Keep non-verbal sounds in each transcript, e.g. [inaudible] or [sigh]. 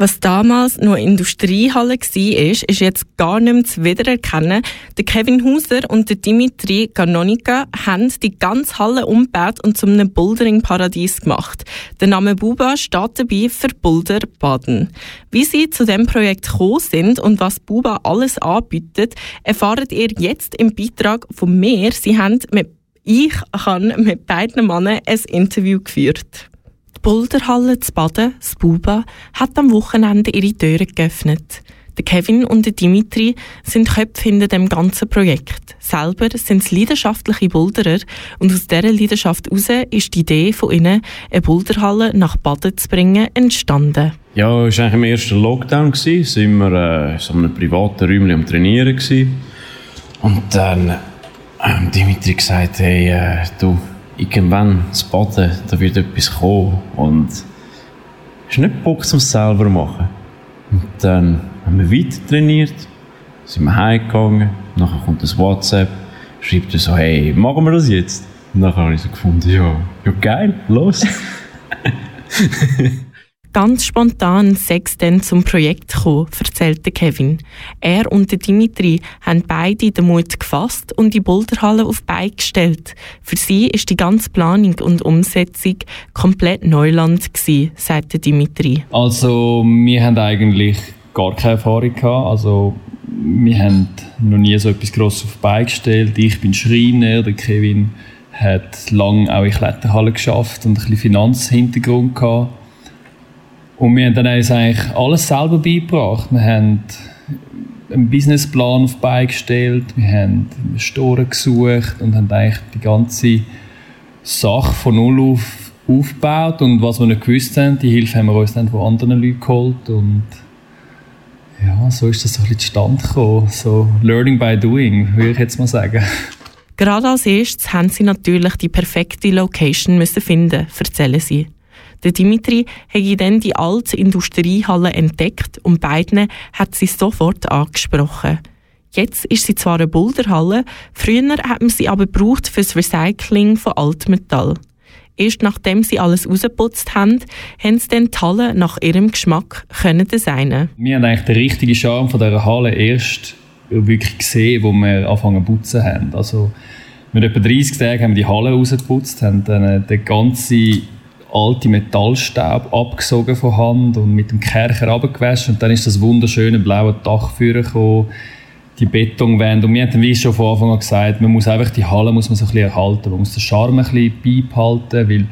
Was damals nur Industriehalle war, ist, jetzt gar nicht mehr zu wiedererkennen. Der Kevin Hauser und der Dimitri Ganonika haben die ganze Halle umgebaut und zum einem Bouldering-Paradies gemacht. Der Name Buba steht dabei für Boulder Baden. Wie sie zu dem Projekt gekommen sind und was Buba alles anbietet, erfahrt ihr jetzt im Beitrag von mir. Sie haben mit ich habe mit beiden Männern ein Interview geführt. Die Boulderhalle zu Baden, das Buba, hat am Wochenende ihre Türen geöffnet. Der Kevin und der Dimitri sind Köpfe hinter dem ganzen Projekt. Selber sind sie leidenschaftliche Boulderer und aus dieser Leidenschaft heraus ist die Idee von ihnen, eine Boulderhalle nach Baden zu bringen, entstanden. Ja, es war eigentlich im ersten Lockdown. Da sind wir äh, in so einem privaten Räumchen am Trainieren. Gewesen. Und dann hat ähm, Dimitri gesagt, hey, äh, du, irgendwann zu Baden, da wird etwas kommen und hast nicht Bock zum selber machen. Und dann haben wir weiter trainiert, sind wir heimgegangen, nachher kommt das WhatsApp, schreibt er so, hey, machen wir das jetzt? Und nachher habe ich so gefunden, ja, ja geil, los. [laughs] Ganz spontan sechs dann zum Projekt gekommen, erzählte Kevin. Er und Dimitri haben beide den Mut gefasst und die Boulderhalle auf Beine gestellt. Für sie ist die ganze Planung und Umsetzung komplett Neuland gewesen, sagte Dimitri. Also wir haben eigentlich gar keine Erfahrung gehabt. Also wir haben noch nie so etwas Grosses auf Beine gestellt. Ich bin Schreiner, der Kevin hat lange auch in Kletterhalle geschafft und ein bisschen Finanzhintergrund gehabt. Und wir haben dann uns eigentlich alles selber beigebracht. Wir haben einen Businessplan auf beigestellt, wir haben Investoren gesucht und haben eigentlich die ganze Sache von null auf aufgebaut. Und was wir nicht gewusst haben, die Hilfe haben wir uns dann von anderen Leuten geholt. Und ja, so ist das so ein bisschen zustande gekommen. So Learning by Doing, würde ich jetzt mal sagen. Gerade als erstes haben sie natürlich die perfekte Location müssen finden, erzählen sie. Der Dimitri hat dann die alte Industriehalle entdeckt und beiden hat sie sofort angesprochen. Jetzt ist sie zwar eine Boulderhalle, früher hat man sie aber gebraucht für das Recycling von Altmetall. Erst nachdem sie alles rausgeputzt haben, haben sie dann die Halle nach ihrem Geschmack können designen. Wir haben eigentlich den richtigen Charme von dieser Halle erst wirklich gesehen, wo wir anfangen zu putzen haben. Also, mit etwa 30 Tagen haben wir die Halle rausgeputzt, haben dann den ganzen alte Metallstaub abgesogen von Hand und mit dem Kercher abgewaschen und dann ist das wunderschöne blaue Dach gekommen, die Betonwände. Und wir haben wie schon von Anfang an gesagt, man muss einfach die Halle muss man so ein bisschen erhalten, man muss den Charme ein bisschen beibehalten, weil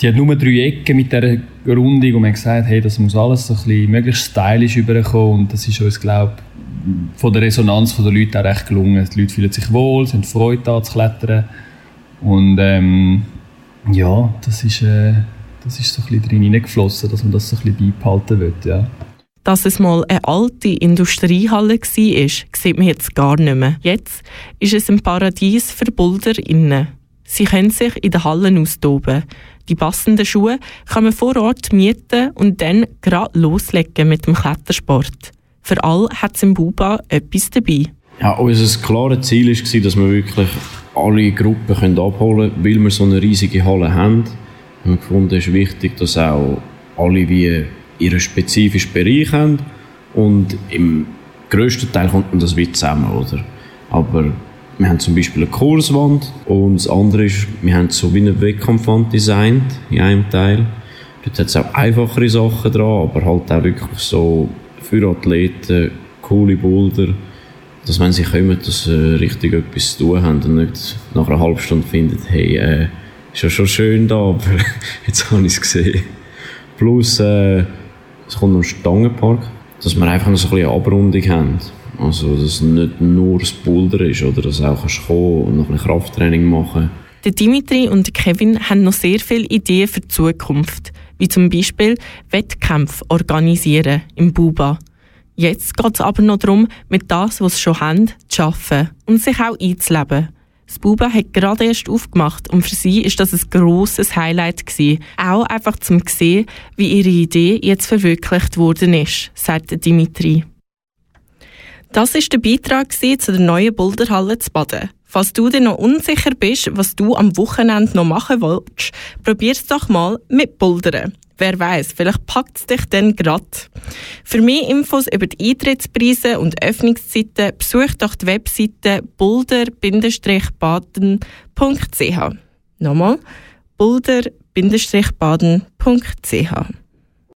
die hat nur drei Ecken mit dieser Rundung und man hat gesagt, hey, das muss alles so ein bisschen möglichst stylisch überkommen und das ist uns, glaube von der Resonanz der Leute auch recht gelungen. Die Leute fühlen sich wohl, sind Freude an zu klettern. Und ähm, ja, das ist, äh, das ist so ein bisschen drin hineingeflossen, dass man das so ein bisschen beibehalten will, ja. Dass es mal eine alte Industriehalle war, sieht man jetzt gar nicht mehr. Jetzt ist es ein Paradies für Boulder innen. Sie können sich in den Hallen austoben. Die passenden Schuhe kann man vor Ort mieten und dann gerade loslegen mit dem Klettersport. Für alle hat es im Buba etwas dabei. Ja, unser klares Ziel war, dass wir wirklich alle Gruppen können abholen können, weil wir so eine riesige Halle haben. Wir haben gefunden, es ist wichtig, dass auch alle wie ihren spezifischen Bereich haben und im grössten Teil kommt das wie zusammen, oder? Aber wir haben zum Beispiel eine Kurswand und das andere ist, wir haben so wie eine Wettkampfwand designt in einem Teil. Dort hat es auch einfachere Sachen dran, aber halt auch wirklich so für Athleten coole Boulder dass wenn sie kommen, dass sie richtig etwas zu tun haben und nicht nach einer halben Stunde finden, hey, äh, ist ja schon schön da, aber [laughs] jetzt habe ich es gesehen. Plus, äh, es kommt am Stangenpark, dass wir einfach noch so ein bisschen Abrundung haben. Also, dass nicht nur das Boulder ist, oder dass du auch kannst kommen und noch ein Krafttraining machen der Dimitri und Kevin haben noch sehr viele Ideen für die Zukunft, wie zum Beispiel Wettkämpfe organisieren im Buba. Jetzt geht es aber noch darum, mit das, was sie schon haben, zu arbeiten und sich auch einzuleben. Das Buba hat gerade erst aufgemacht und für sie ist das ein grosses Highlight gewesen. Auch einfach zum sehen, wie ihre Idee jetzt verwirklicht worden ist, sagt Dimitri. Das ist der Beitrag zu der neuen Boulderhalle zu Baden. Falls du dir noch unsicher bist, was du am Wochenende noch machen willst, probier es doch mal mit Bouldern. Wer weiß, vielleicht packt es dich dann grad. Für mehr Infos über die Eintrittspreise und Öffnungszeiten besuch doch die Webseite bulder-baden.ch. Nochmal bulder-baden.ch.